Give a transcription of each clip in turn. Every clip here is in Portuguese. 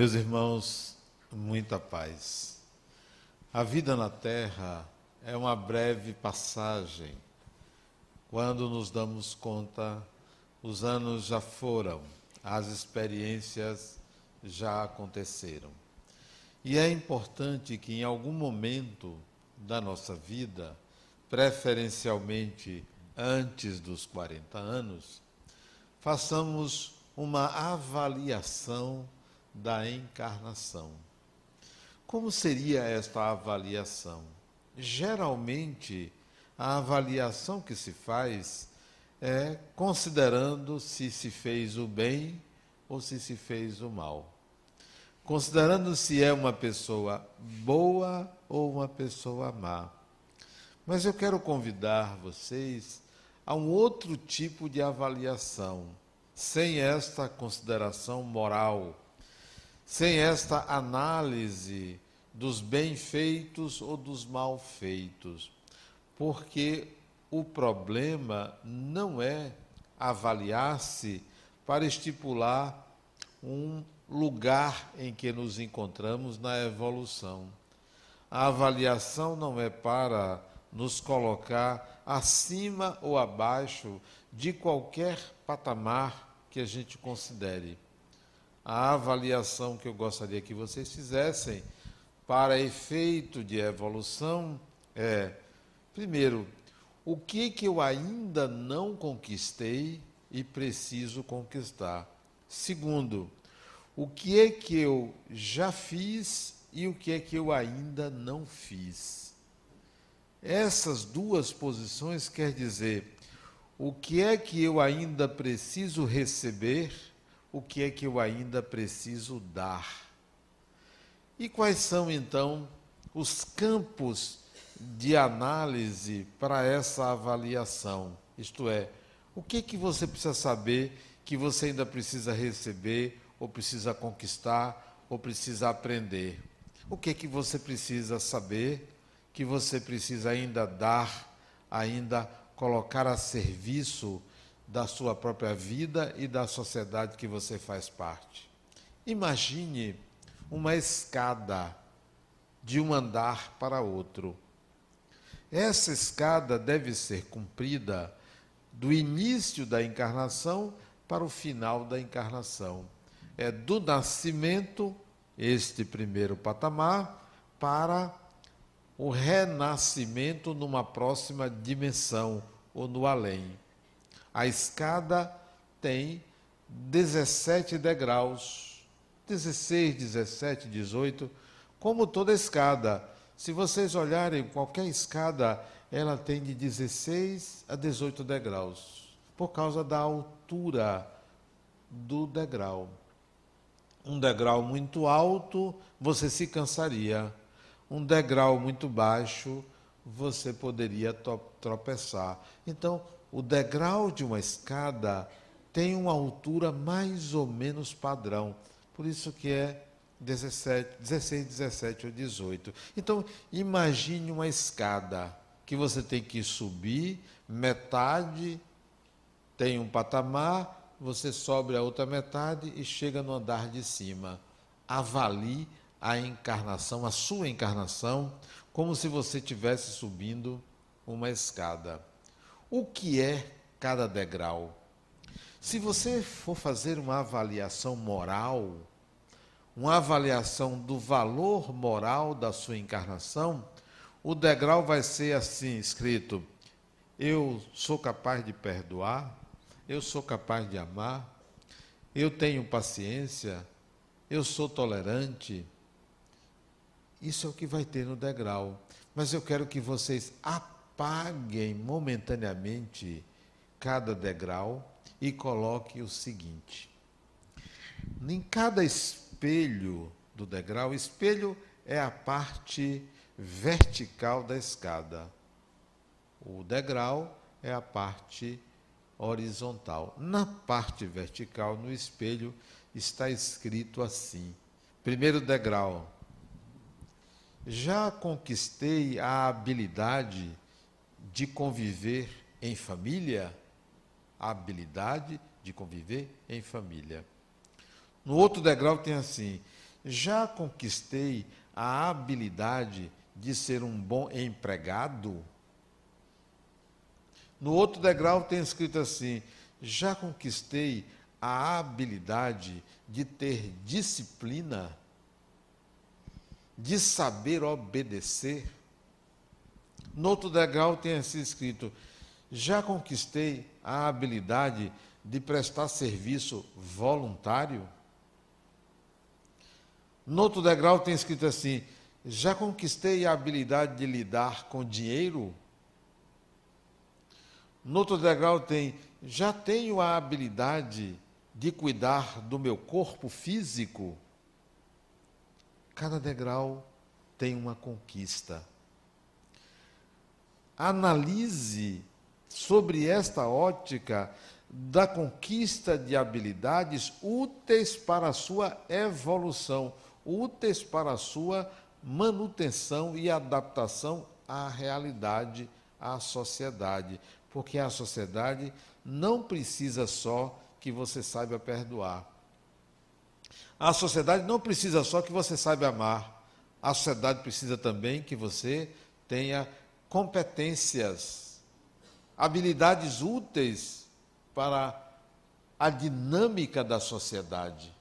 Meus irmãos, muita paz. A vida na Terra é uma breve passagem. Quando nos damos conta, os anos já foram, as experiências já aconteceram. E é importante que em algum momento da nossa vida, preferencialmente antes dos 40 anos, façamos uma avaliação da encarnação. Como seria esta avaliação? Geralmente, a avaliação que se faz é considerando se se fez o bem ou se se fez o mal. Considerando se é uma pessoa boa ou uma pessoa má. Mas eu quero convidar vocês a um outro tipo de avaliação, sem esta consideração moral, sem esta análise dos bem feitos ou dos mal feitos. Porque o problema não é avaliar-se para estipular um lugar em que nos encontramos na evolução. A avaliação não é para nos colocar acima ou abaixo de qualquer patamar que a gente considere. A avaliação que eu gostaria que vocês fizessem para efeito de evolução é, primeiro, o que que eu ainda não conquistei e preciso conquistar. Segundo, o que é que eu já fiz e o que é que eu ainda não fiz. Essas duas posições quer dizer o que é que eu ainda preciso receber, o que é que eu ainda preciso dar. E quais são então os campos de análise para essa avaliação? Isto é, o que é que você precisa saber que você ainda precisa receber ou precisa conquistar ou precisa aprender? O que é que você precisa saber que você precisa ainda dar, ainda colocar a serviço da sua própria vida e da sociedade que você faz parte. Imagine uma escada de um andar para outro. Essa escada deve ser cumprida do início da encarnação para o final da encarnação. É do nascimento, este primeiro patamar, para o renascimento numa próxima dimensão ou no além. A escada tem 17 degraus, 16, 17, 18, como toda escada. Se vocês olharem qualquer escada, ela tem de 16 a 18 degraus, por causa da altura do degrau. Um degrau muito alto, você se cansaria um degrau muito baixo, você poderia tropeçar. Então, o degrau de uma escada tem uma altura mais ou menos padrão. Por isso que é 17, 16, 17 ou 18. Então, imagine uma escada que você tem que subir, metade tem um patamar, você sobe a outra metade e chega no andar de cima. Avalie a encarnação, a sua encarnação, como se você estivesse subindo uma escada. O que é cada degrau? Se você for fazer uma avaliação moral, uma avaliação do valor moral da sua encarnação, o degrau vai ser assim escrito: eu sou capaz de perdoar, eu sou capaz de amar, eu tenho paciência, eu sou tolerante, isso é o que vai ter no degrau. Mas eu quero que vocês apaguem momentaneamente cada degrau e coloquem o seguinte: em cada espelho do degrau, espelho é a parte vertical da escada. O degrau é a parte horizontal. Na parte vertical, no espelho, está escrito assim: primeiro degrau, já conquistei a habilidade de conviver em família? A habilidade de conviver em família. No outro degrau tem assim: já conquistei a habilidade de ser um bom empregado? No outro degrau tem escrito assim: já conquistei a habilidade de ter disciplina, de saber obedecer. No outro degrau tem assim escrito: já conquistei a habilidade de prestar serviço voluntário? No outro degrau tem escrito assim: já conquistei a habilidade de lidar com dinheiro? No outro degrau tem: já tenho a habilidade de cuidar do meu corpo físico? Cada degrau tem uma conquista. Analise sobre esta ótica da conquista de habilidades úteis para a sua evolução, úteis para a sua manutenção e adaptação à realidade, à sociedade porque a sociedade não precisa só que você saiba perdoar. A sociedade não precisa só que você saiba amar. A sociedade precisa também que você tenha competências, habilidades úteis para a dinâmica da sociedade.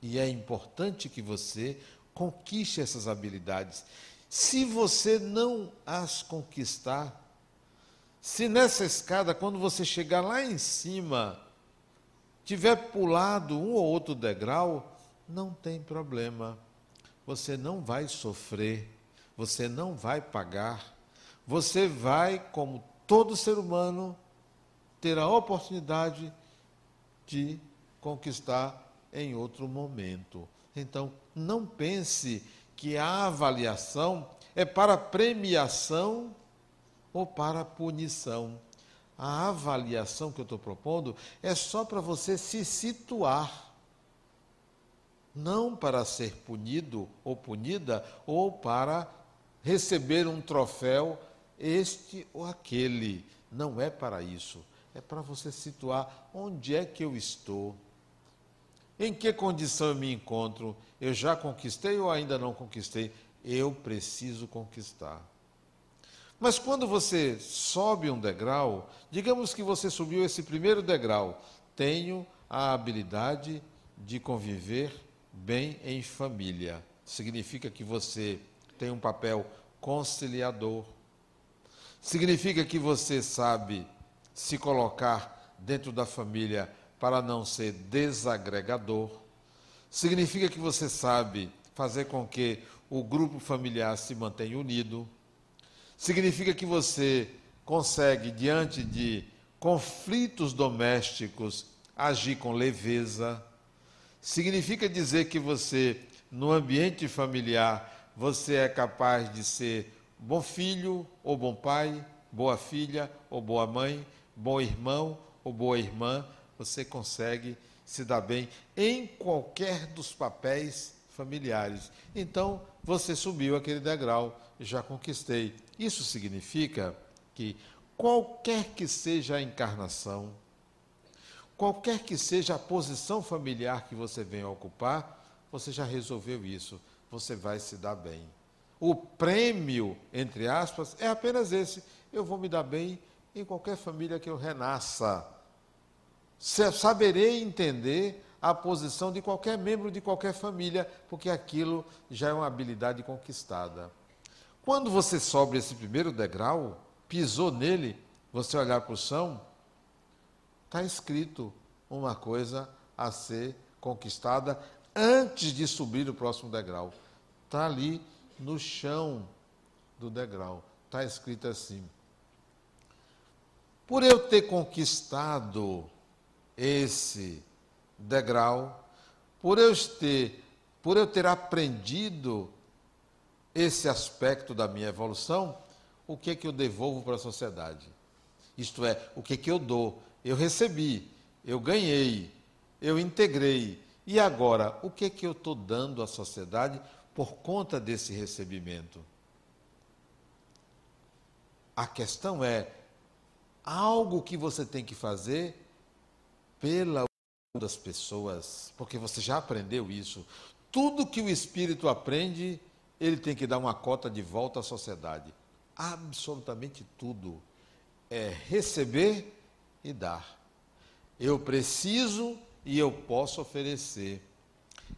E é importante que você conquiste essas habilidades. Se você não as conquistar, se nessa escada, quando você chegar lá em cima, tiver pulado um ou outro degrau, não tem problema. Você não vai sofrer, você não vai pagar. Você vai, como todo ser humano, ter a oportunidade de conquistar em outro momento. Então, não pense que a avaliação é para premiação ou para punição. A avaliação que eu estou propondo é só para você se situar, não para ser punido ou punida, ou para receber um troféu, este ou aquele. Não é para isso. É para você situar onde é que eu estou. Em que condição eu me encontro? Eu já conquistei ou ainda não conquistei? Eu preciso conquistar. Mas quando você sobe um degrau, digamos que você subiu esse primeiro degrau, tenho a habilidade de conviver bem em família. Significa que você tem um papel conciliador. Significa que você sabe se colocar dentro da família para não ser desagregador. Significa que você sabe fazer com que o grupo familiar se mantenha unido significa que você consegue, diante de conflitos domésticos, agir com leveza. Significa dizer que você, no ambiente familiar, você é capaz de ser bom filho ou bom pai, boa filha ou boa mãe, bom irmão ou boa irmã, você consegue se dar bem em qualquer dos papéis familiares. Então, você subiu aquele degrau, já conquistei. Isso significa que qualquer que seja a encarnação, qualquer que seja a posição familiar que você venha ocupar, você já resolveu isso, você vai se dar bem. O prêmio, entre aspas, é apenas esse: eu vou me dar bem em qualquer família que eu renasça. Saberei entender a posição de qualquer membro de qualquer família, porque aquilo já é uma habilidade conquistada. Quando você sobe esse primeiro degrau, pisou nele, você olhar para o chão, está escrito uma coisa a ser conquistada antes de subir o próximo degrau. Está ali no chão do degrau. Está escrito assim: Por eu ter conquistado esse degrau, por eu ter, por eu ter aprendido esse aspecto da minha evolução, o que é que eu devolvo para a sociedade? Isto é, o que é que eu dou? Eu recebi, eu ganhei, eu integrei. E agora, o que é que eu estou dando à sociedade por conta desse recebimento? A questão é algo que você tem que fazer pela das pessoas, porque você já aprendeu isso. Tudo que o espírito aprende, ele tem que dar uma cota de volta à sociedade. Absolutamente tudo. É receber e dar. Eu preciso e eu posso oferecer.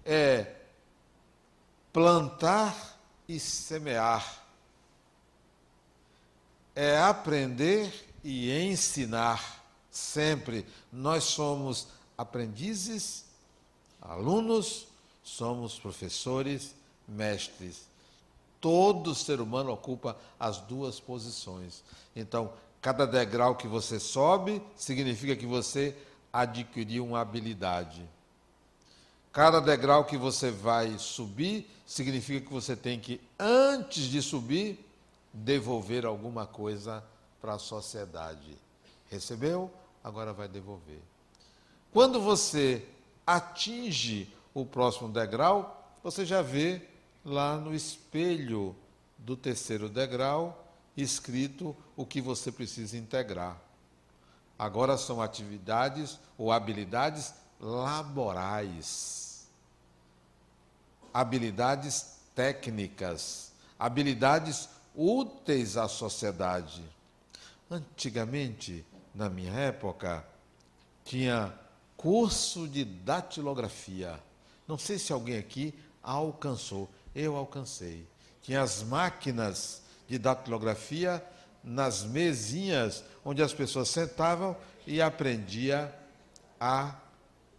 É plantar e semear. É aprender e ensinar. Sempre nós somos aprendizes, alunos, somos professores, mestres. Todo ser humano ocupa as duas posições. Então, cada degrau que você sobe significa que você adquiriu uma habilidade. Cada degrau que você vai subir significa que você tem que, antes de subir, devolver alguma coisa para a sociedade. Recebeu, agora vai devolver. Quando você atinge o próximo degrau, você já vê lá no espelho do terceiro degrau escrito o que você precisa integrar. Agora são atividades ou habilidades laborais, habilidades técnicas, habilidades úteis à sociedade. Antigamente, na minha época, tinha curso de datilografia. Não sei se alguém aqui alcançou. Eu alcancei. Tinha as máquinas de datilografia nas mesinhas onde as pessoas sentavam e aprendia a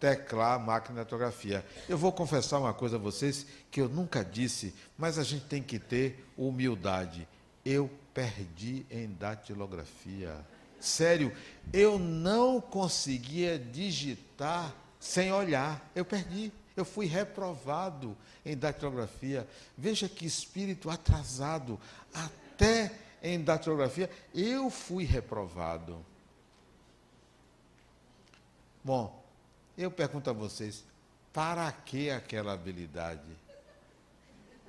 teclar a máquina de datilografia. Eu vou confessar uma coisa a vocês que eu nunca disse, mas a gente tem que ter humildade. Eu perdi em datilografia. Sério, eu não conseguia digitar sem olhar. Eu perdi. Eu fui reprovado em datilografia. Veja que espírito atrasado. Até em datilografia eu fui reprovado. Bom, eu pergunto a vocês: para que aquela habilidade?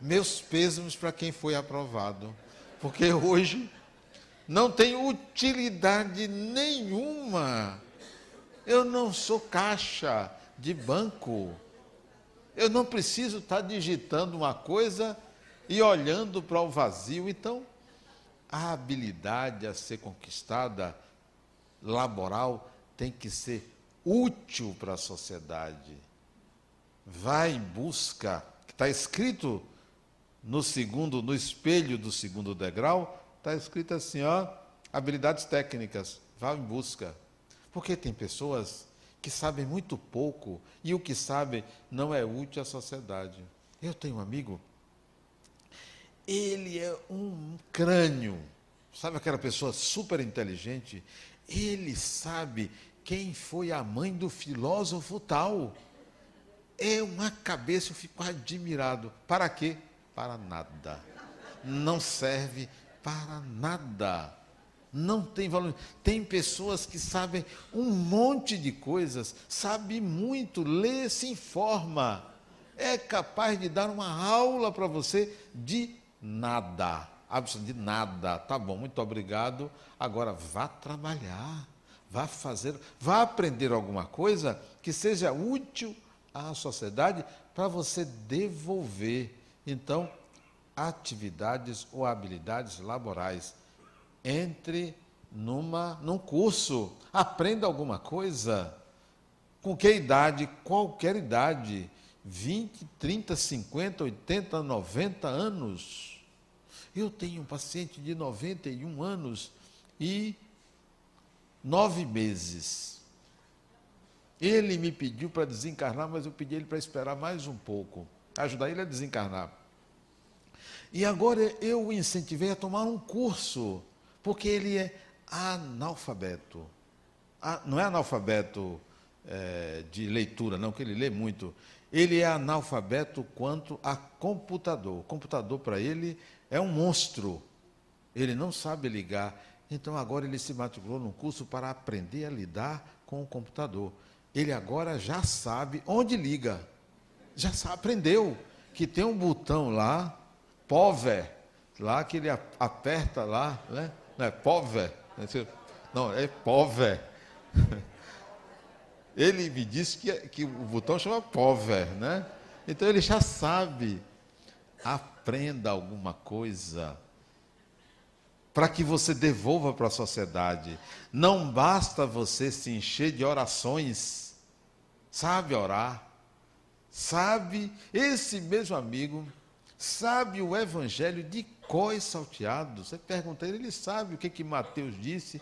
Meus pêsames para quem foi aprovado. Porque hoje não tem utilidade nenhuma. Eu não sou caixa de banco. Eu não preciso estar digitando uma coisa e olhando para o vazio. Então, a habilidade a ser conquistada laboral tem que ser útil para a sociedade. Vai em busca, que está escrito no segundo, no espelho do segundo degrau, está escrito assim, ó, habilidades técnicas, vá em busca. Porque tem pessoas que sabem muito pouco e o que sabem não é útil à sociedade. Eu tenho um amigo, ele é um crânio, sabe aquela pessoa super inteligente? Ele sabe quem foi a mãe do filósofo tal. É uma cabeça, eu fico admirado. Para quê? Para nada. Não serve para nada não tem valor. Tem pessoas que sabem um monte de coisas, sabe muito, lê, se informa, é capaz de dar uma aula para você de nada, absolutamente nada. Tá bom, muito obrigado. Agora vá trabalhar, vá fazer, vá aprender alguma coisa que seja útil à sociedade para você devolver. Então, atividades ou habilidades laborais entre numa, num curso, aprenda alguma coisa. Com que idade? Qualquer idade. 20, 30, 50, 80, 90 anos. Eu tenho um paciente de 91 anos e nove meses. Ele me pediu para desencarnar, mas eu pedi ele para esperar mais um pouco, ajudar ele a desencarnar. E agora eu o incentivei a tomar um curso porque ele é analfabeto. Não é analfabeto é, de leitura, não, que ele lê muito. Ele é analfabeto quanto a computador. O computador, para ele, é um monstro. Ele não sabe ligar. Então, agora ele se matriculou num curso para aprender a lidar com o computador. Ele agora já sabe onde liga. Já sabe, aprendeu que tem um botão lá, pover, lá que ele aperta lá, né? Não é pover? Não, é pover. Ele me disse que, que o botão chama pover, né? Então ele já sabe. Aprenda alguma coisa para que você devolva para a sociedade. Não basta você se encher de orações. Sabe orar. Sabe, esse mesmo amigo sabe o evangelho de cor e salteado. Você pergunta ele, ele sabe o que, que Mateus disse.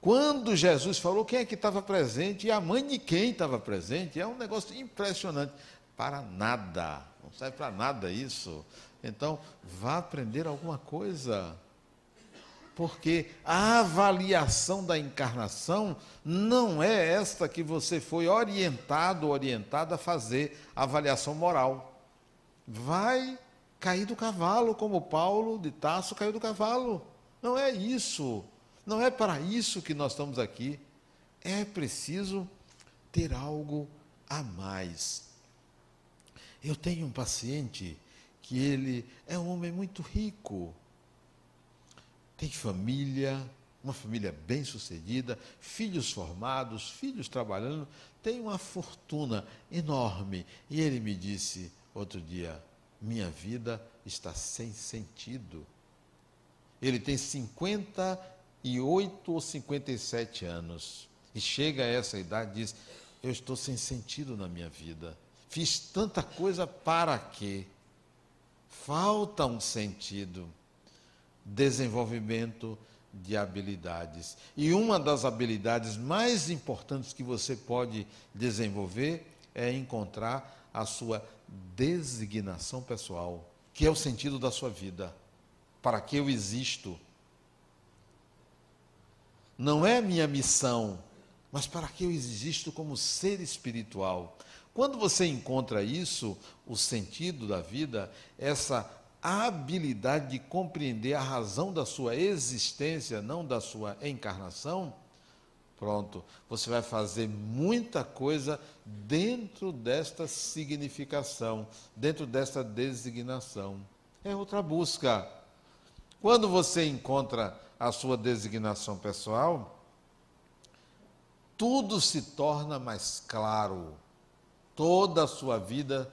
Quando Jesus falou, quem é que estava presente e a mãe de quem estava presente. É um negócio impressionante. Para nada. Não serve para nada isso. Então, vá aprender alguma coisa. Porque a avaliação da encarnação não é esta que você foi orientado, orientada a fazer, avaliação moral. Vai cair do cavalo, como Paulo de Tasso caiu do cavalo. Não é isso. Não é para isso que nós estamos aqui. É preciso ter algo a mais. Eu tenho um paciente que ele é um homem muito rico. Tem família, uma família bem-sucedida, filhos formados, filhos trabalhando, tem uma fortuna enorme. E ele me disse outro dia: minha vida está sem sentido. Ele tem 58 ou 57 anos e chega a essa idade e diz: Eu estou sem sentido na minha vida. Fiz tanta coisa para quê? Falta um sentido. Desenvolvimento de habilidades. E uma das habilidades mais importantes que você pode desenvolver é encontrar a sua designação pessoal, que é o sentido da sua vida. Para que eu existo? Não é minha missão, mas para que eu existo como ser espiritual. Quando você encontra isso, o sentido da vida, essa habilidade de compreender a razão da sua existência, não da sua encarnação, Pronto, você vai fazer muita coisa dentro desta significação, dentro desta designação. É outra busca. Quando você encontra a sua designação pessoal, tudo se torna mais claro, toda a sua vida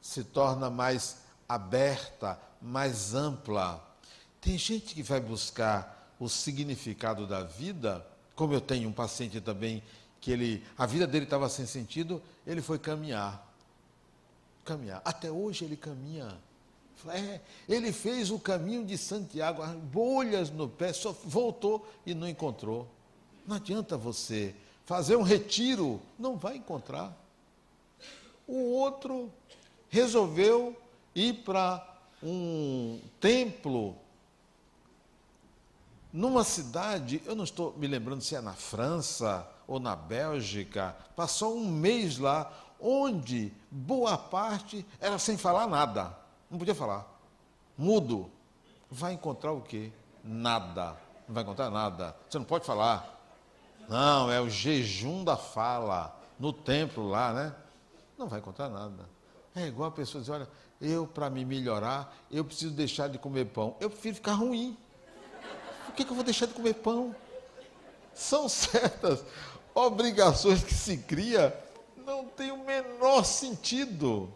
se torna mais aberta, mais ampla. Tem gente que vai buscar o significado da vida como eu tenho um paciente também que ele, a vida dele estava sem sentido, ele foi caminhar. Caminhar. Até hoje ele caminha. É, ele fez o caminho de Santiago, bolhas no pé, só voltou e não encontrou. Não adianta você fazer um retiro, não vai encontrar. O outro resolveu ir para um templo numa cidade, eu não estou me lembrando se é na França ou na Bélgica, passou um mês lá, onde boa parte era sem falar nada, não podia falar, mudo. Vai encontrar o quê? Nada. Não vai encontrar nada. Você não pode falar. Não, é o jejum da fala, no templo lá, né? Não vai encontrar nada. É igual a pessoa diz: olha, eu, para me melhorar, eu preciso deixar de comer pão. Eu prefiro ficar ruim. Por que, que eu vou deixar de comer pão? São certas obrigações que se cria, não tem o menor sentido.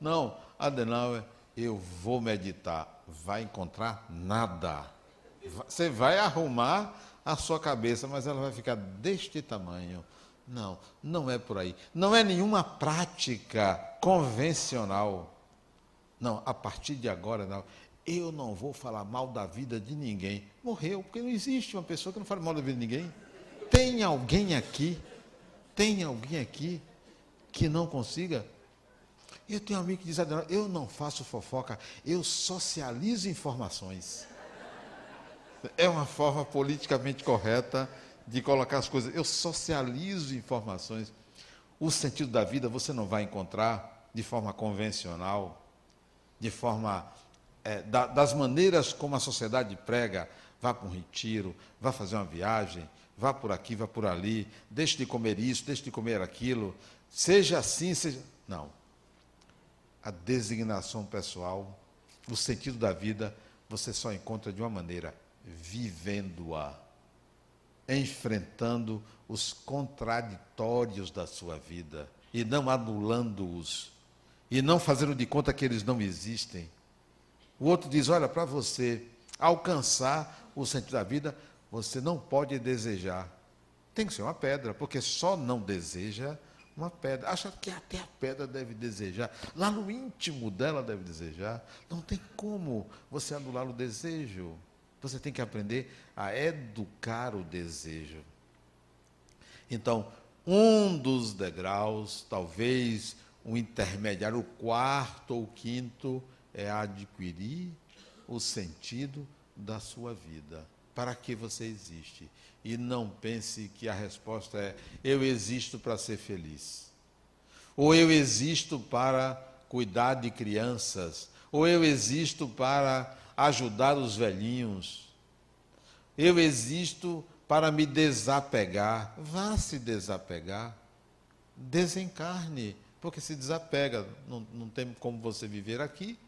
Não, Adenauer, eu vou meditar. Vai encontrar nada. Você vai arrumar a sua cabeça, mas ela vai ficar deste tamanho. Não, não é por aí. Não é nenhuma prática convencional. Não, a partir de agora, não. Eu não vou falar mal da vida de ninguém. Morreu, porque não existe uma pessoa que não fala mal da vida de ninguém. Tem alguém aqui, tem alguém aqui que não consiga? Eu tenho um amigo que diz, eu não faço fofoca, eu socializo informações. É uma forma politicamente correta de colocar as coisas. Eu socializo informações. O sentido da vida você não vai encontrar de forma convencional, de forma é, da, das maneiras como a sociedade prega, vá para um retiro, vá fazer uma viagem, vá por aqui, vá por ali, deixe de comer isso, deixe de comer aquilo, seja assim, seja. Não. A designação pessoal, o sentido da vida, você só encontra de uma maneira, vivendo-a, enfrentando os contraditórios da sua vida e não anulando-os e não fazendo de conta que eles não existem. O outro diz: olha, para você alcançar o sentido da vida, você não pode desejar. Tem que ser uma pedra, porque só não deseja uma pedra. Acha que até a pedra deve desejar. Lá no íntimo dela deve desejar. Não tem como você anular o desejo. Você tem que aprender a educar o desejo. Então, um dos degraus, talvez um intermediário, o quarto ou quinto, é adquirir o sentido da sua vida. Para que você existe? E não pense que a resposta é: eu existo para ser feliz. Ou eu existo para cuidar de crianças. Ou eu existo para ajudar os velhinhos. Eu existo para me desapegar. Vá se desapegar. Desencarne, porque se desapega. Não, não tem como você viver aqui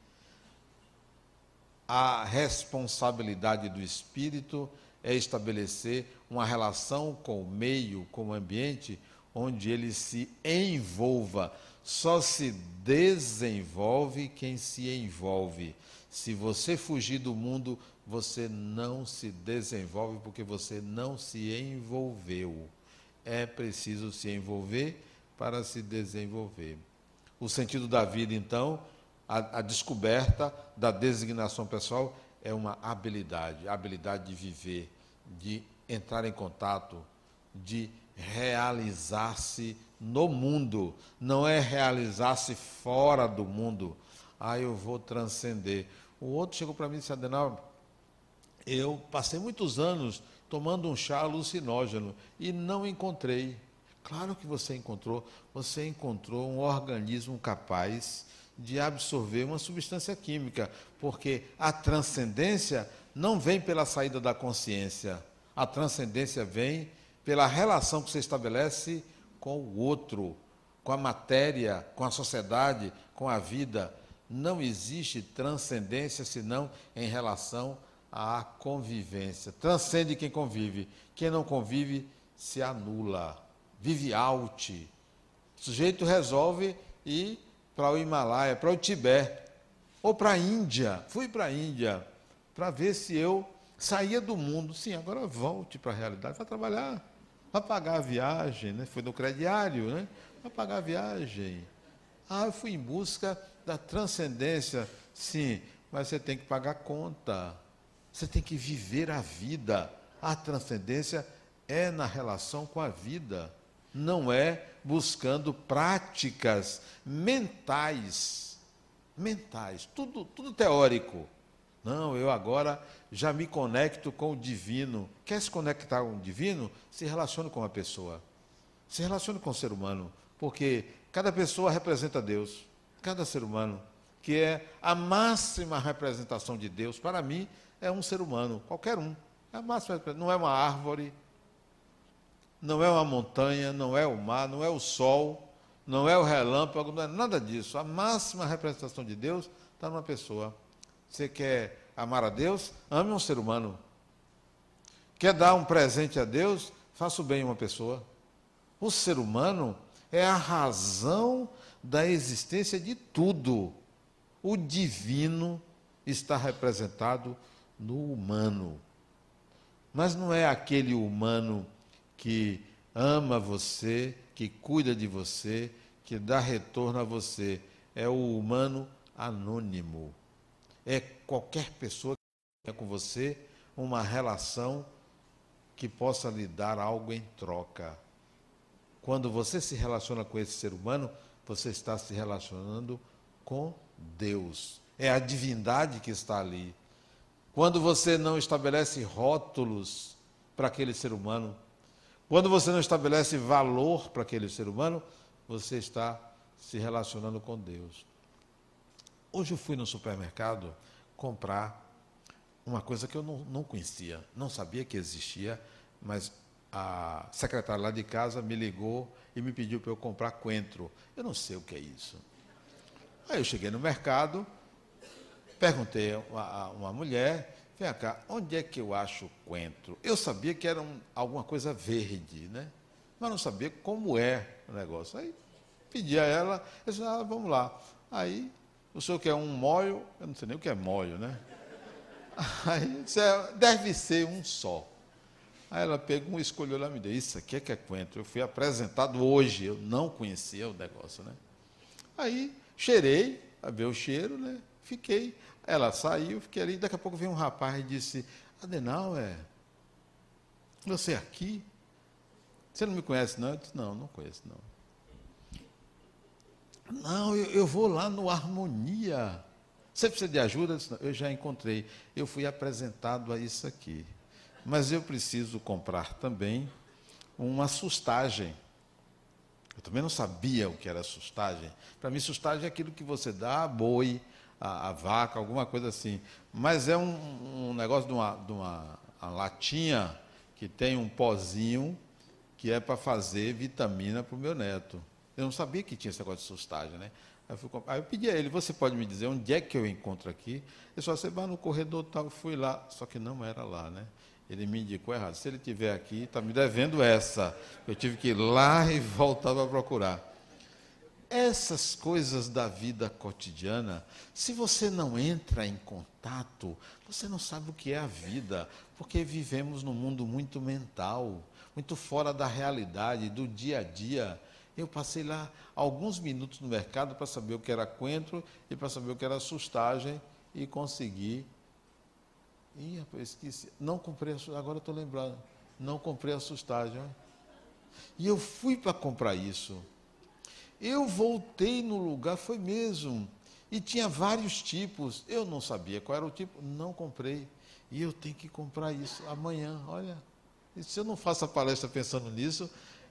a responsabilidade do espírito é estabelecer uma relação com o meio, com o ambiente, onde ele se envolva. Só se desenvolve quem se envolve. Se você fugir do mundo, você não se desenvolve porque você não se envolveu. É preciso se envolver para se desenvolver. O sentido da vida, então, a, a descoberta da designação pessoal é uma habilidade, a habilidade de viver, de entrar em contato, de realizar-se no mundo, não é realizar-se fora do mundo. Ah, eu vou transcender. O outro chegou para mim e disse, Adenal, eu passei muitos anos tomando um chá alucinógeno e não encontrei. Claro que você encontrou. Você encontrou um organismo capaz de absorver uma substância química, porque a transcendência não vem pela saída da consciência, a transcendência vem pela relação que você estabelece com o outro, com a matéria, com a sociedade, com a vida. Não existe transcendência senão em relação à convivência. Transcende quem convive. Quem não convive se anula, vive out. O sujeito resolve e para o Himalaia, para o Tibete, ou para a Índia. Fui para a Índia para ver se eu saía do mundo. Sim, agora volte para a realidade, para trabalhar, para pagar a viagem, né? Foi no crediário, né? Para pagar a viagem. Ah, eu fui em busca da transcendência. Sim, mas você tem que pagar conta. Você tem que viver a vida. A transcendência é na relação com a vida não é buscando práticas mentais. Mentais, tudo, tudo teórico. Não, eu agora já me conecto com o divino. Quer se conectar com o divino? Se relacione com a pessoa. Se relacione com o ser humano. Porque cada pessoa representa Deus. Cada ser humano. Que é a máxima representação de Deus. Para mim, é um ser humano. Qualquer um. É a máxima, não é uma árvore, não é uma montanha, não é o mar, não é o sol, não é o relâmpago, não é nada disso. A máxima representação de Deus está numa pessoa. Você quer amar a Deus? Ame um ser humano. Quer dar um presente a Deus? Faça o bem uma pessoa. O ser humano é a razão da existência de tudo. O divino está representado no humano. Mas não é aquele humano que ama você, que cuida de você, que dá retorno a você. É o humano anônimo. É qualquer pessoa que tenha com você uma relação que possa lhe dar algo em troca. Quando você se relaciona com esse ser humano, você está se relacionando com Deus. É a divindade que está ali. Quando você não estabelece rótulos para aquele ser humano, quando você não estabelece valor para aquele ser humano, você está se relacionando com Deus. Hoje eu fui no supermercado comprar uma coisa que eu não, não conhecia, não sabia que existia, mas a secretária lá de casa me ligou e me pediu para eu comprar coentro. Eu não sei o que é isso. Aí eu cheguei no mercado, perguntei a uma mulher, Vem cá, onde é que eu acho coentro? Eu sabia que era um, alguma coisa verde, né? Mas não sabia como é o negócio. Aí pedi a ela, eu disse, ah, vamos lá. Aí, o senhor quer um molho, eu não sei nem o que é molho, né? Aí, é, deve ser um só. Aí ela pegou, escolheu lá e me deu, isso aqui é que é coentro. Eu fui apresentado hoje, eu não conhecia o negócio, né? Aí, cheirei, a ver o cheiro, né? Fiquei. Ela saiu, fiquei ali, daqui a pouco veio um rapaz e disse, Adenal, é, você aqui? Você não me conhece, não? Eu disse, não, não conheço, não. Não, eu, eu vou lá no Harmonia. Você precisa de ajuda? Eu, disse, eu já encontrei. Eu fui apresentado a isso aqui. Mas eu preciso comprar também uma sustagem. Eu também não sabia o que era sustagem. Para mim, sustagem é aquilo que você dá a boi, a, a vaca, alguma coisa assim. Mas é um, um negócio de uma, de uma, latinha que tem um pozinho que é para fazer vitamina para o meu neto. Eu não sabia que tinha esse negócio de sustagem, né? Aí eu, fui, aí eu, pedi a ele, você pode me dizer onde é que eu encontro aqui? Ele só você vai no corredor tal, fui lá, só que não era lá, né? Ele me indicou errado. Se ele tiver aqui, está me devendo essa. Eu tive que ir lá e voltar para procurar. Essas coisas da vida cotidiana, se você não entra em contato, você não sabe o que é a vida, porque vivemos num mundo muito mental, muito fora da realidade, do dia a dia. Eu passei lá alguns minutos no mercado para saber o que era coentro e para saber o que era sustagem e consegui. Ih, rapaz, esqueci. Não comprei a sustagem, agora estou lembrando. Não comprei a sustagem. E eu fui para comprar isso. Eu voltei no lugar, foi mesmo. E tinha vários tipos. Eu não sabia qual era o tipo, não comprei. E eu tenho que comprar isso amanhã. Olha, se eu não faço a palestra pensando nisso,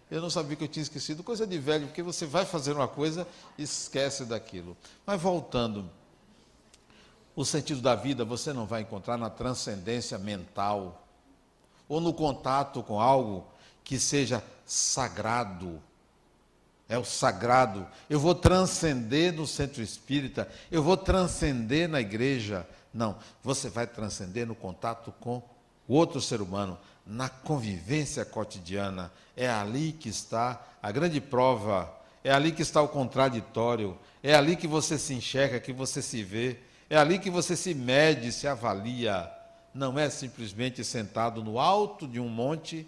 eu não sabia que eu tinha esquecido. Coisa de velho, porque você vai fazer uma coisa e esquece daquilo. Mas voltando, o sentido da vida você não vai encontrar na transcendência mental ou no contato com algo que seja sagrado. É o sagrado. Eu vou transcender no centro espírita, eu vou transcender na igreja. Não, você vai transcender no contato com o outro ser humano, na convivência cotidiana. É ali que está a grande prova, é ali que está o contraditório, é ali que você se enxerga, que você se vê, é ali que você se mede, se avalia. Não é simplesmente sentado no alto de um monte,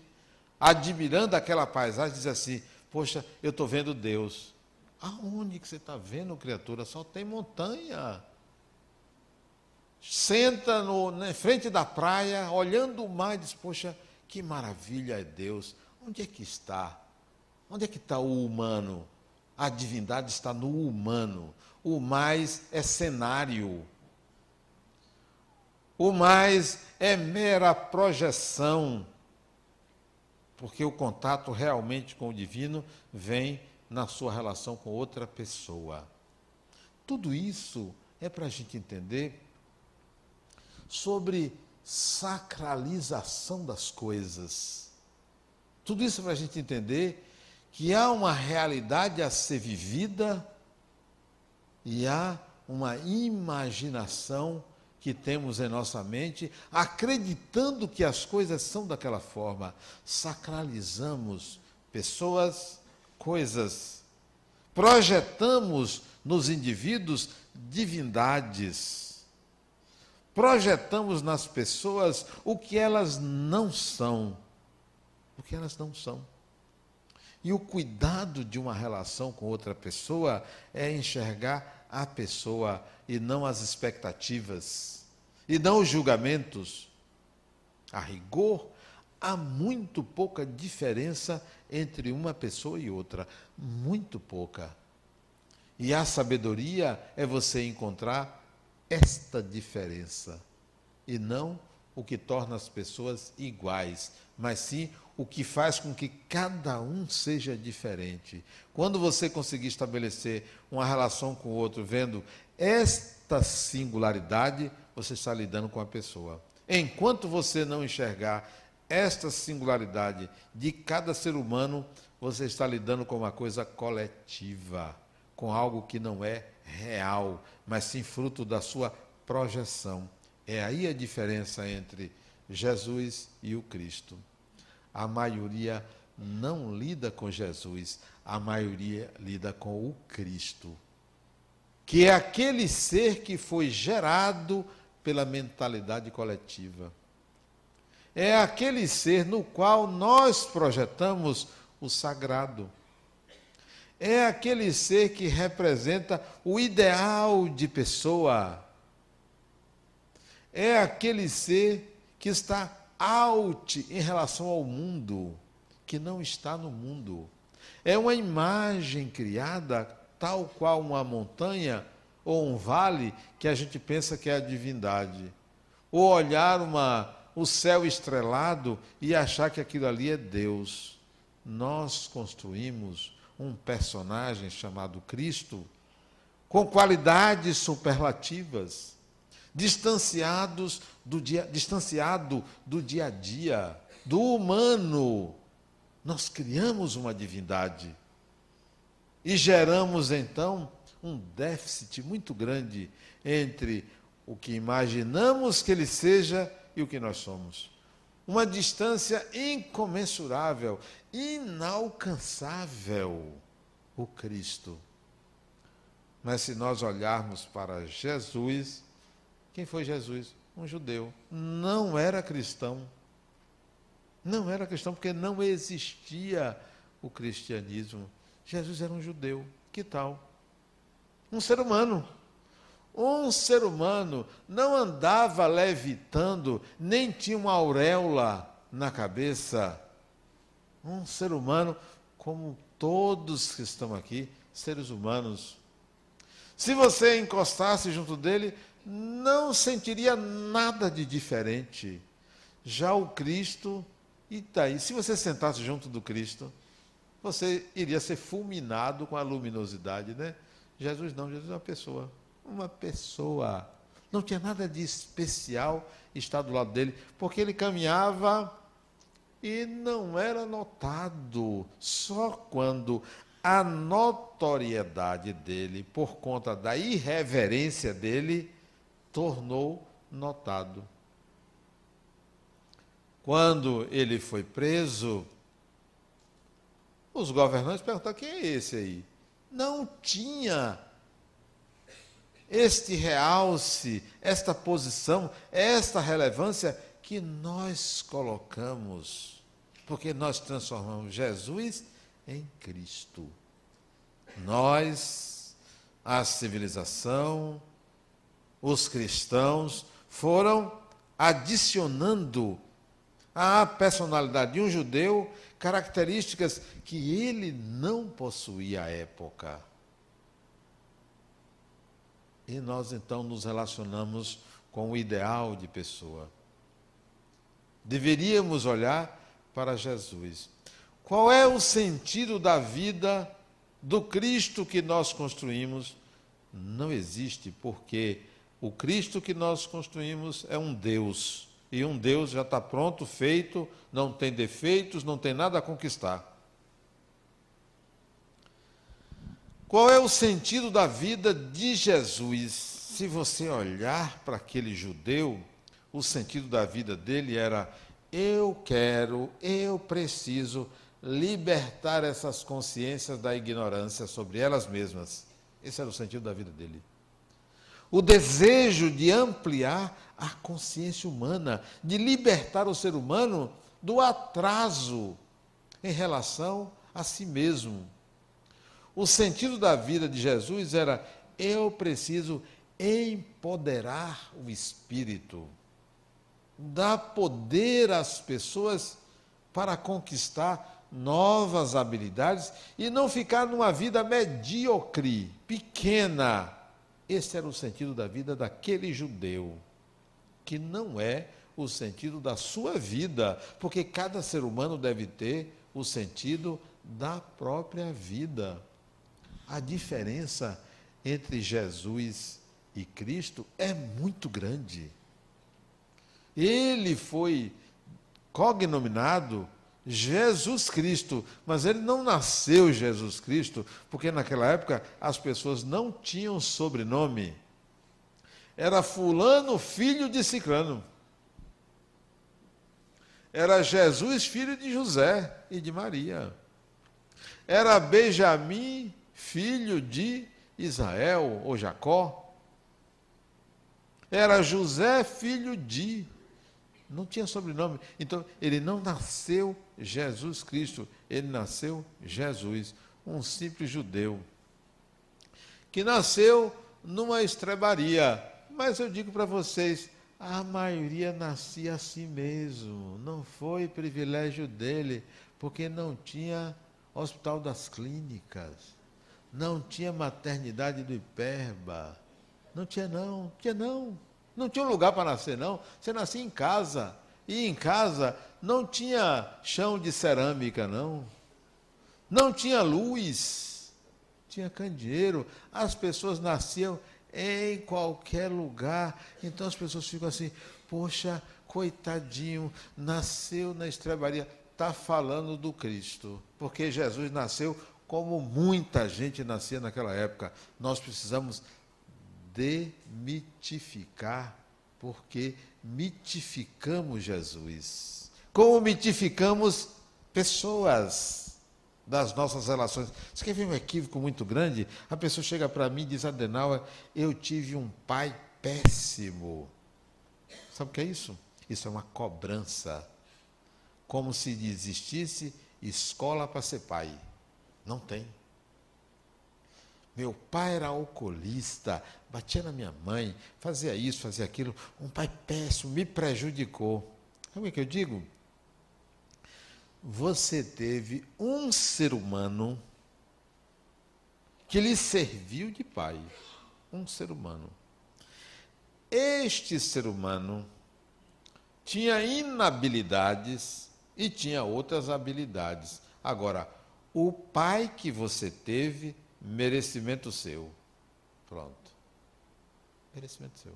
admirando aquela paisagem, diz assim: Poxa, eu estou vendo Deus. Aonde que você está vendo, criatura? Só tem montanha senta no, na frente da praia, olhando o mar e diz: Poxa, que maravilha é Deus. Onde é que está? Onde é que está o humano? A divindade está no humano. O mais é cenário. O mais é mera projeção. Porque o contato realmente com o divino vem na sua relação com outra pessoa. Tudo isso é para a gente entender sobre sacralização das coisas. Tudo isso para a gente entender que há uma realidade a ser vivida e há uma imaginação que temos em nossa mente, acreditando que as coisas são daquela forma. Sacralizamos pessoas, coisas. Projetamos nos indivíduos divindades projetamos nas pessoas o que elas não são. O que elas não são. E o cuidado de uma relação com outra pessoa é enxergar a pessoa e não as expectativas, e não os julgamentos. A rigor, há muito pouca diferença entre uma pessoa e outra. Muito pouca. E a sabedoria é você encontrar esta diferença e não o que torna as pessoas iguais, mas sim o que faz com que cada um seja diferente. Quando você conseguir estabelecer uma relação com o outro, vendo esta singularidade, você está lidando com a pessoa. Enquanto você não enxergar esta singularidade de cada ser humano, você está lidando com uma coisa coletiva, com algo que não é real, mas sim fruto da sua projeção. É aí a diferença entre Jesus e o Cristo. A maioria não lida com Jesus, a maioria lida com o Cristo. que é aquele ser que foi gerado pela mentalidade coletiva. É aquele ser no qual nós projetamos o sagrado. É aquele ser que representa o ideal de pessoa. É aquele ser que está out em relação ao mundo, que não está no mundo. É uma imagem criada tal qual uma montanha ou um vale que a gente pensa que é a divindade. Ou olhar uma, o céu estrelado e achar que aquilo ali é Deus. Nós construímos um personagem chamado Cristo com qualidades superlativas, distanciados do dia, distanciado do dia a dia, do humano. Nós criamos uma divindade e geramos então um déficit muito grande entre o que imaginamos que ele seja e o que nós somos. Uma distância incomensurável, inalcançável, o Cristo. Mas se nós olharmos para Jesus, quem foi Jesus? Um judeu. Não era cristão. Não era cristão porque não existia o cristianismo. Jesus era um judeu. Que tal? Um ser humano. Um ser humano não andava levitando, nem tinha uma auréola na cabeça. Um ser humano como todos que estão aqui, seres humanos. Se você encostasse junto dele, não sentiria nada de diferente. Já o Cristo, e daí, se você sentasse junto do Cristo, você iria ser fulminado com a luminosidade, né? Jesus não, Jesus é uma pessoa. Uma pessoa. Não tinha nada de especial estar do lado dele, porque ele caminhava e não era notado. Só quando a notoriedade dele, por conta da irreverência dele, tornou notado. Quando ele foi preso, os governantes perguntaram: quem é esse aí? Não tinha este realce, esta posição, esta relevância que nós colocamos, porque nós transformamos Jesus em Cristo. Nós, a civilização, os cristãos foram adicionando à personalidade de um judeu características que ele não possuía à época. E nós então nos relacionamos com o ideal de pessoa. Deveríamos olhar para Jesus. Qual é o sentido da vida do Cristo que nós construímos? Não existe, porque o Cristo que nós construímos é um Deus e um Deus já está pronto, feito, não tem defeitos, não tem nada a conquistar. Qual é o sentido da vida de Jesus? Se você olhar para aquele judeu, o sentido da vida dele era: eu quero, eu preciso libertar essas consciências da ignorância sobre elas mesmas. Esse era o sentido da vida dele o desejo de ampliar a consciência humana, de libertar o ser humano do atraso em relação a si mesmo. O sentido da vida de Jesus era: eu preciso empoderar o espírito, dar poder às pessoas para conquistar novas habilidades e não ficar numa vida medíocre, pequena, esse era o sentido da vida daquele judeu, que não é o sentido da sua vida, porque cada ser humano deve ter o sentido da própria vida. A diferença entre Jesus e Cristo é muito grande. Ele foi cognominado Jesus Cristo, mas ele não nasceu Jesus Cristo, porque naquela época as pessoas não tinham sobrenome. Era Fulano, filho de Ciclano. Era Jesus, filho de José e de Maria. Era Benjamim, filho de Israel ou Jacó. Era José, filho de. Não tinha sobrenome. Então, ele não nasceu Jesus Cristo, ele nasceu Jesus, um simples judeu, que nasceu numa estrebaria. Mas eu digo para vocês, a maioria nascia assim mesmo, não foi privilégio dele, porque não tinha hospital das clínicas, não tinha maternidade do Hiperba, não tinha não, tinha não, não tinha um lugar para nascer não, você nascia em casa, e em casa não tinha chão de cerâmica não, não tinha luz, tinha candeeiro, as pessoas nasciam em qualquer lugar. Então as pessoas ficam assim: poxa, coitadinho, nasceu na estrebaria. Está falando do Cristo, porque Jesus nasceu como muita gente nascia naquela época. Nós precisamos demitificar, porque mitificamos Jesus. Como mitificamos pessoas das nossas relações. Você quer ver um equívoco muito grande? A pessoa chega para mim e diz, Adenauer, eu tive um pai péssimo. Sabe o que é isso? Isso é uma cobrança. Como se existisse escola para ser pai. Não tem. Meu pai era alcoolista, batia na minha mãe, fazia isso, fazia aquilo. Um pai péssimo, me prejudicou. Sabe o que eu digo? você teve um ser humano que lhe serviu de pai. Um ser humano. Este ser humano tinha inabilidades e tinha outras habilidades. Agora, o pai que você teve, merecimento seu. Pronto. Merecimento seu.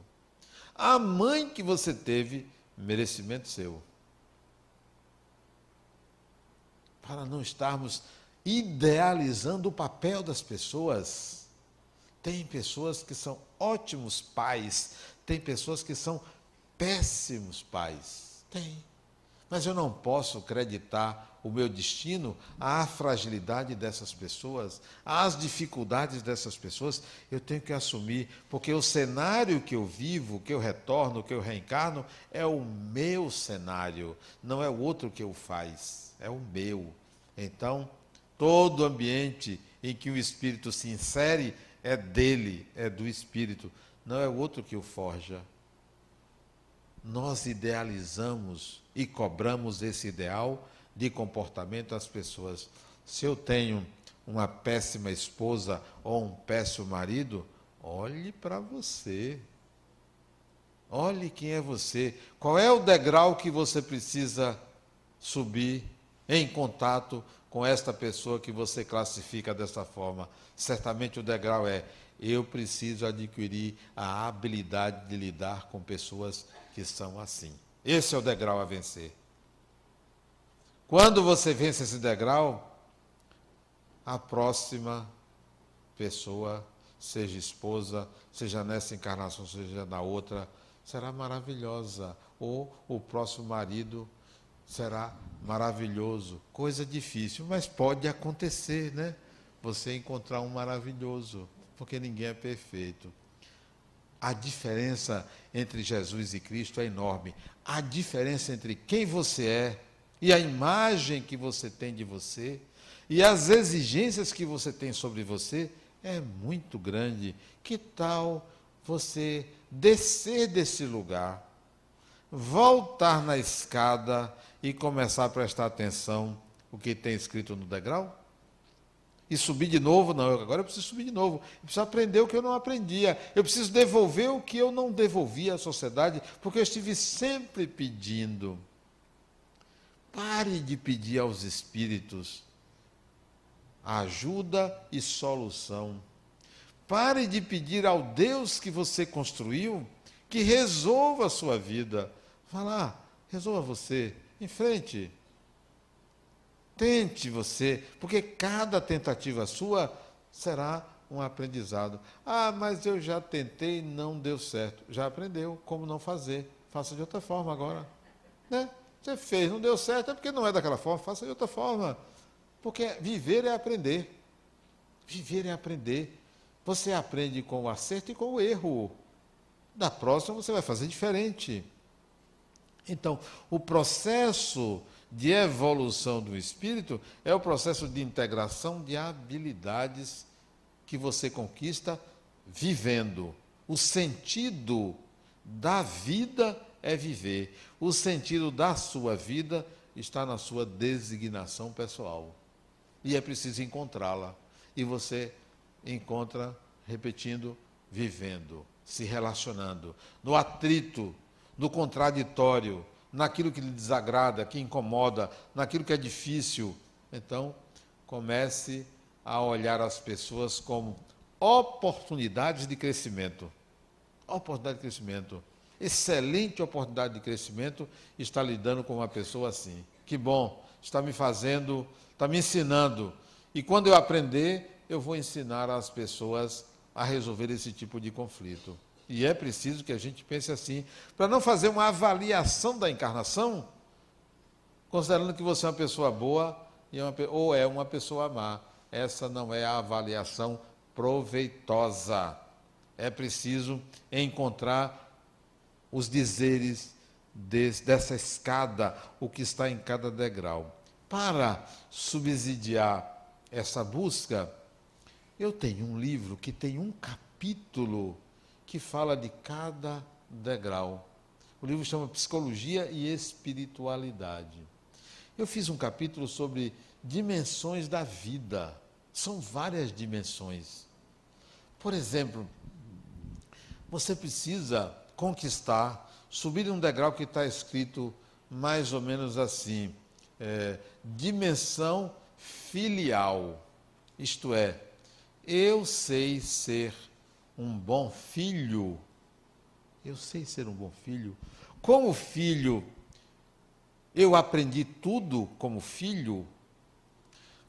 A mãe que você teve, merecimento seu. para não estarmos idealizando o papel das pessoas. Tem pessoas que são ótimos pais, tem pessoas que são péssimos pais. Tem. Mas eu não posso acreditar o meu destino à fragilidade dessas pessoas, às dificuldades dessas pessoas. Eu tenho que assumir, porque o cenário que eu vivo, que eu retorno, que eu reencarno, é o meu cenário, não é o outro que eu faz, é o meu. Então, todo ambiente em que o espírito se insere é dele, é do espírito, não é o outro que o forja. Nós idealizamos e cobramos esse ideal de comportamento às pessoas. Se eu tenho uma péssima esposa ou um péssimo marido, olhe para você. Olhe quem é você. Qual é o degrau que você precisa subir em contato com esta pessoa que você classifica dessa forma. Certamente o degrau é: eu preciso adquirir a habilidade de lidar com pessoas que são assim. Esse é o degrau a vencer. Quando você vence esse degrau, a próxima pessoa, seja esposa, seja nessa encarnação, seja na outra, será maravilhosa. Ou o próximo marido será maravilhoso. Coisa difícil, mas pode acontecer, né? Você encontrar um maravilhoso, porque ninguém é perfeito. A diferença entre Jesus e Cristo é enorme. A diferença entre quem você é e a imagem que você tem de você e as exigências que você tem sobre você é muito grande. Que tal você descer desse lugar, voltar na escada e começar a prestar atenção o que tem escrito no degrau? E subir de novo? Não, agora eu preciso subir de novo. Eu preciso aprender o que eu não aprendia. Eu preciso devolver o que eu não devolvia à sociedade, porque eu estive sempre pedindo. Pare de pedir aos espíritos ajuda e solução. Pare de pedir ao Deus que você construiu que resolva a sua vida. Vá lá, resolva você. Em frente. Tente você, porque cada tentativa sua será um aprendizado. Ah, mas eu já tentei e não deu certo. Já aprendeu como não fazer. Faça de outra forma agora. Né? Você fez, não deu certo, é porque não é daquela forma, faça de outra forma. Porque viver é aprender. Viver é aprender. Você aprende com o acerto e com o erro. Da próxima você vai fazer diferente. Então, o processo de evolução do espírito é o processo de integração de habilidades que você conquista vivendo. O sentido da vida é viver. O sentido da sua vida está na sua designação pessoal. E é preciso encontrá-la. E você encontra, repetindo, vivendo, se relacionando, no atrito, no contraditório, naquilo que lhe desagrada, que incomoda, naquilo que é difícil. Então, comece a olhar as pessoas como oportunidades de crescimento. Oportunidade de crescimento. Excelente oportunidade de crescimento estar lidando com uma pessoa assim. Que bom, está me fazendo, está me ensinando. E quando eu aprender, eu vou ensinar as pessoas a resolver esse tipo de conflito. E é preciso que a gente pense assim, para não fazer uma avaliação da encarnação, considerando que você é uma pessoa boa é uma, ou é uma pessoa má. Essa não é a avaliação proveitosa. É preciso encontrar os dizeres dessa escada, o que está em cada degrau. Para subsidiar essa busca, eu tenho um livro que tem um capítulo que fala de cada degrau. O livro chama Psicologia e Espiritualidade. Eu fiz um capítulo sobre dimensões da vida. São várias dimensões. Por exemplo, você precisa conquistar, subir um degrau que está escrito mais ou menos assim: é, dimensão filial. Isto é, eu sei ser um bom filho. Eu sei ser um bom filho. Como filho, eu aprendi tudo como filho.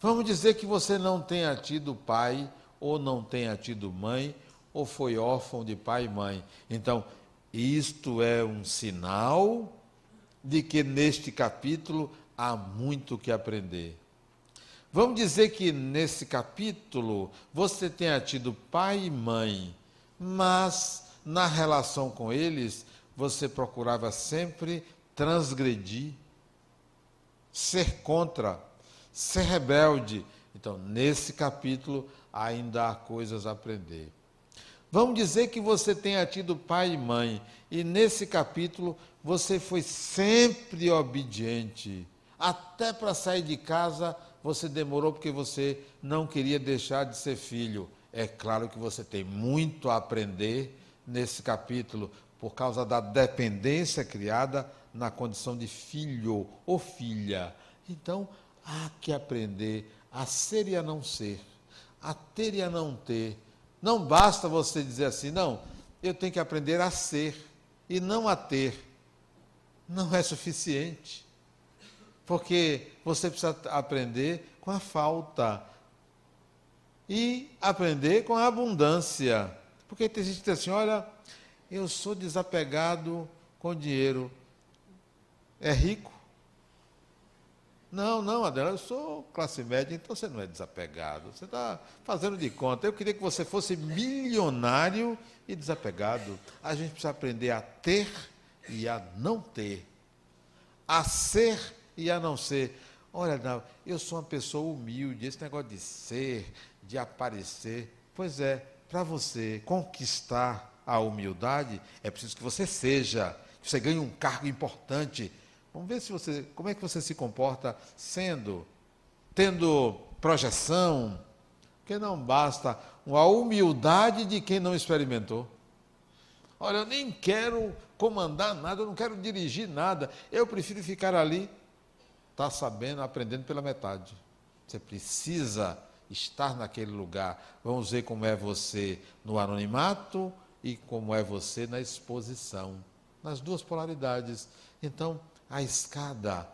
Vamos dizer que você não tenha tido pai, ou não tenha tido mãe, ou foi órfão de pai e mãe. Então, isto é um sinal de que neste capítulo há muito que aprender. Vamos dizer que nesse capítulo você tenha tido pai e mãe, mas na relação com eles você procurava sempre transgredir, ser contra, ser rebelde. Então, nesse capítulo ainda há coisas a aprender. Vamos dizer que você tenha tido pai e mãe, e nesse capítulo você foi sempre obediente. Até para sair de casa você demorou porque você não queria deixar de ser filho. É claro que você tem muito a aprender nesse capítulo, por causa da dependência criada na condição de filho ou filha. Então, há que aprender a ser e a não ser, a ter e a não ter não basta você dizer assim, não, eu tenho que aprender a ser e não a ter. Não é suficiente. Porque você precisa aprender com a falta e aprender com a abundância. Porque tem gente que diz assim: olha, eu sou desapegado com dinheiro. É rico? Não, não, Adela, eu sou classe média, então você não é desapegado. Você está fazendo de conta. Eu queria que você fosse milionário e desapegado. A gente precisa aprender a ter e a não ter. A ser e a não ser. Olha, eu sou uma pessoa humilde. Esse negócio de ser, de aparecer. Pois é, para você conquistar a humildade, é preciso que você seja, que você ganhe um cargo importante Vamos ver se você, como é que você se comporta sendo, tendo projeção, porque não basta a humildade de quem não experimentou. Olha, eu nem quero comandar nada, eu não quero dirigir nada, eu prefiro ficar ali, tá sabendo, aprendendo pela metade. Você precisa estar naquele lugar. Vamos ver como é você no anonimato e como é você na exposição, nas duas polaridades. Então, a escada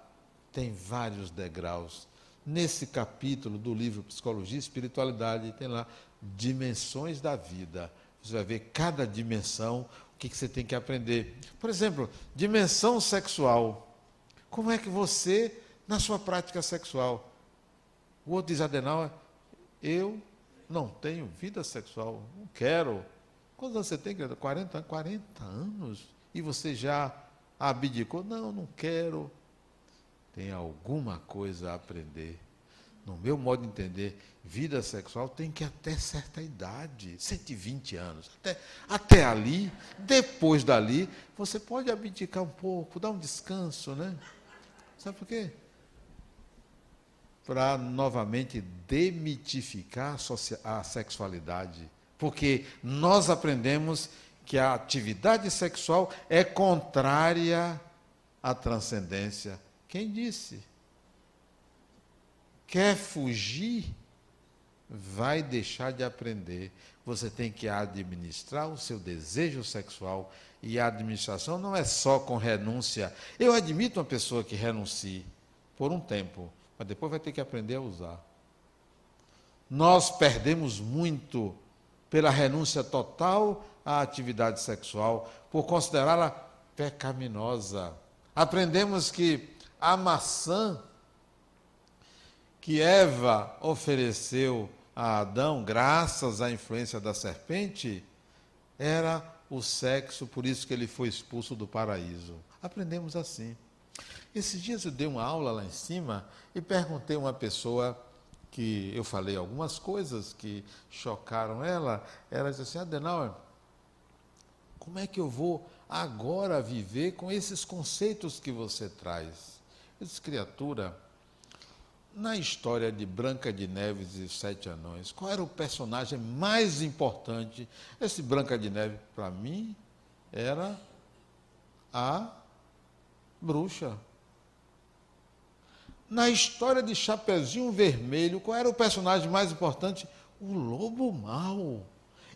tem vários degraus. Nesse capítulo do livro Psicologia e Espiritualidade, tem lá dimensões da vida. Você vai ver cada dimensão, o que, você tem que aprender. Por exemplo, dimensão sexual. Como é que você, na sua prática sexual, o outro diz Adenauer, eu não tenho vida sexual, não quero. Quantos anos você tem, querida? 40, 40 anos? E você já abdicou? Não, não quero. Tem alguma coisa a aprender. No meu modo de entender, vida sexual tem que até certa idade, 120 anos. Até, até ali, depois dali, você pode abdicar um pouco, dar um descanso, né? Sabe por quê? Para novamente demitificar a sexualidade. Porque nós aprendemos que a atividade sexual é contrária à transcendência. Quem disse? Quer fugir? Vai deixar de aprender. Você tem que administrar o seu desejo sexual. E a administração não é só com renúncia. Eu admito uma pessoa que renuncie por um tempo, mas depois vai ter que aprender a usar. Nós perdemos muito pela renúncia total à atividade sexual, por considerá-la pecaminosa. Aprendemos que a maçã que Eva ofereceu a Adão, graças à influência da serpente, era o sexo, por isso que ele foi expulso do paraíso. Aprendemos assim. Esses dias eu dei uma aula lá em cima e perguntei a uma pessoa que eu falei algumas coisas que chocaram ela. Ela disse assim: Adenauer, como é que eu vou agora viver com esses conceitos que você traz? Eu disse, criatura, na história de Branca de Neves e Sete Anões, qual era o personagem mais importante? Esse Branca de Neve, para mim, era a bruxa. Na história de Chapeuzinho Vermelho, qual era o personagem mais importante? O lobo mau.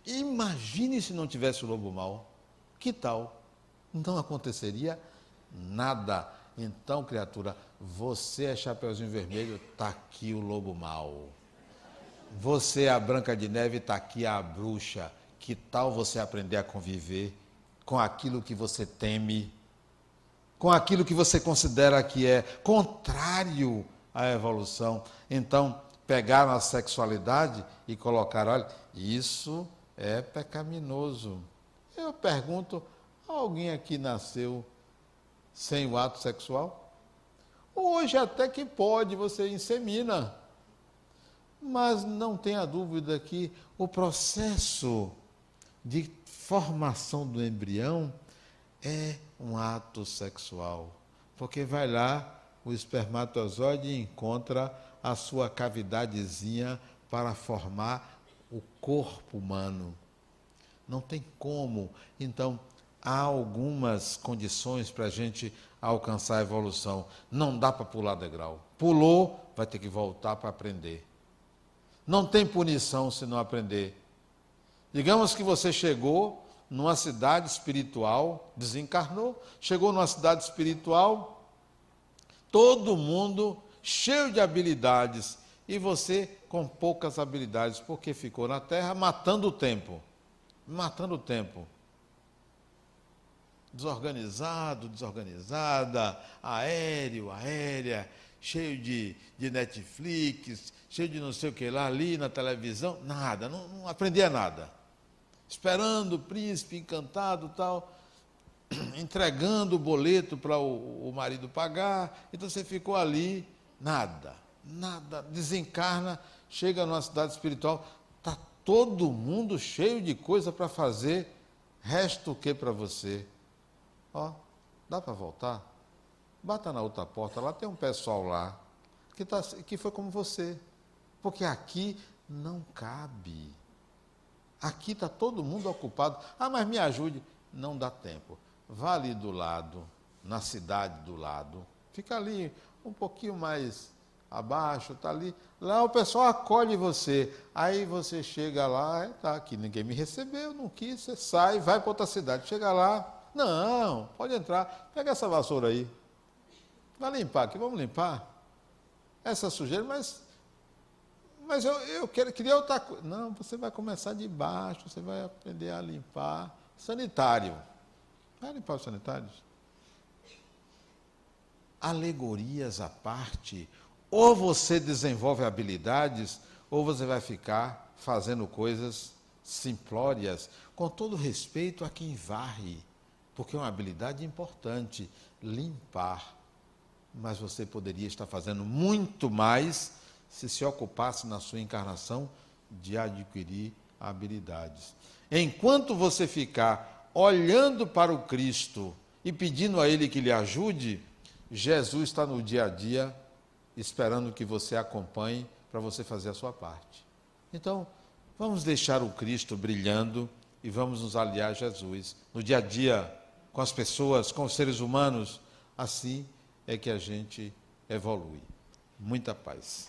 Imagine se não tivesse o lobo mau. Que tal? Não aconteceria nada. Então, criatura, você é Chapeuzinho Vermelho, está aqui o lobo mau. Você é a Branca de Neve, está aqui a bruxa. Que tal você aprender a conviver com aquilo que você teme, com aquilo que você considera que é contrário à evolução? Então, pegaram a sexualidade e colocaram, olha, isso é pecaminoso. Eu pergunto, alguém aqui nasceu sem o ato sexual? Hoje até que pode, você insemina. Mas não tenha dúvida que o processo de formação do embrião é um ato sexual. Porque vai lá, o espermatozoide encontra a sua cavidadezinha para formar o corpo humano. Não tem como. Então, há algumas condições para a gente alcançar a evolução. Não dá para pular degrau. Pulou, vai ter que voltar para aprender. Não tem punição se não aprender. Digamos que você chegou numa cidade espiritual, desencarnou, chegou numa cidade espiritual, todo mundo cheio de habilidades e você com poucas habilidades, porque ficou na terra matando o tempo. Matando o tempo desorganizado, desorganizada, aéreo, aérea, cheio de, de Netflix, cheio de não sei o que lá, ali na televisão, nada, não, não aprendia nada. Esperando o príncipe encantado tal, entregando o boleto para o, o marido pagar, então você ficou ali, nada, nada, desencarna, chega numa cidade espiritual, está todo mundo cheio de coisa para fazer, resta o que para você? Ó, dá para voltar? Bata na outra porta, lá tem um pessoal lá que, tá, que foi como você. Porque aqui não cabe. Aqui está todo mundo ocupado. Ah, mas me ajude. Não dá tempo. Vá ali do lado, na cidade do lado. Fica ali um pouquinho mais abaixo, está ali. Lá o pessoal acolhe você. Aí você chega lá, tá aqui, ninguém me recebeu, não quis, você sai, vai para outra cidade. Chega lá, não, pode entrar. Pega essa vassoura aí. Vai limpar aqui, vamos limpar. Essa sujeira, mas. Mas eu, eu quero, queria outra coisa. Não, você vai começar de baixo, você vai aprender a limpar. Sanitário. Vai limpar os sanitários. Alegorias à parte. Ou você desenvolve habilidades, ou você vai ficar fazendo coisas simplórias, com todo respeito a quem varre, porque é uma habilidade importante limpar. Mas você poderia estar fazendo muito mais se se ocupasse na sua encarnação de adquirir habilidades. Enquanto você ficar olhando para o Cristo e pedindo a Ele que lhe ajude, Jesus está no dia a dia esperando que você acompanhe para você fazer a sua parte. Então, vamos deixar o Cristo brilhando e vamos nos aliar a Jesus no dia a dia, com as pessoas, com os seres humanos. Assim é que a gente evolui. Muita paz.